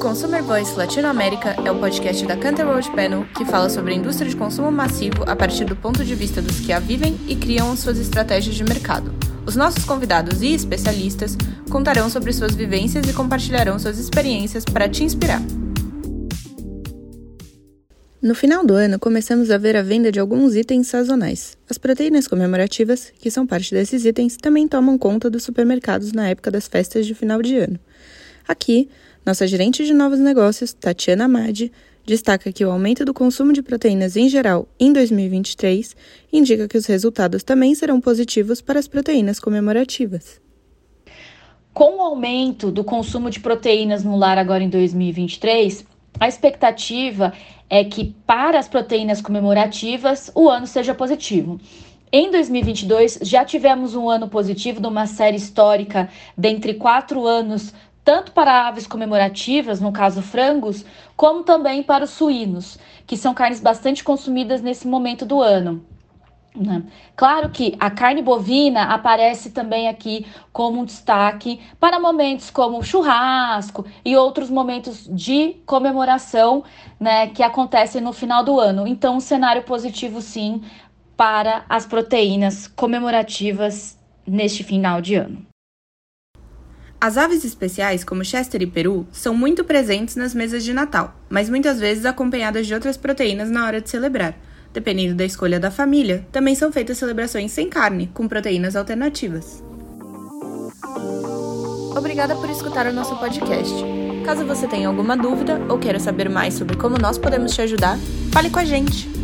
Consumer Voice Latinoamérica é o podcast da Canterwold Panel que fala sobre a indústria de consumo massivo a partir do ponto de vista dos que a vivem e criam suas estratégias de mercado. Os nossos convidados e especialistas contarão sobre suas vivências e compartilharão suas experiências para te inspirar. No final do ano, começamos a ver a venda de alguns itens sazonais. As proteínas comemorativas, que são parte desses itens, também tomam conta dos supermercados na época das festas de final de ano. Aqui, nossa gerente de novos negócios, Tatiana Amadi, destaca que o aumento do consumo de proteínas em geral em 2023 indica que os resultados também serão positivos para as proteínas comemorativas. Com o aumento do consumo de proteínas no lar agora em 2023, a expectativa é que para as proteínas comemorativas o ano seja positivo. Em 2022, já tivemos um ano positivo de uma série histórica dentre quatro anos, tanto para aves comemorativas, no caso frangos, como também para os suínos, que são carnes bastante consumidas nesse momento do ano. Né? Claro que a carne bovina aparece também aqui como um destaque para momentos como churrasco e outros momentos de comemoração né, que acontecem no final do ano. Então, um cenário positivo, sim, para as proteínas comemorativas neste final de ano. As aves especiais, como Chester e Peru, são muito presentes nas mesas de Natal, mas muitas vezes acompanhadas de outras proteínas na hora de celebrar. Dependendo da escolha da família, também são feitas celebrações sem carne, com proteínas alternativas. Obrigada por escutar o nosso podcast. Caso você tenha alguma dúvida ou queira saber mais sobre como nós podemos te ajudar, fale com a gente!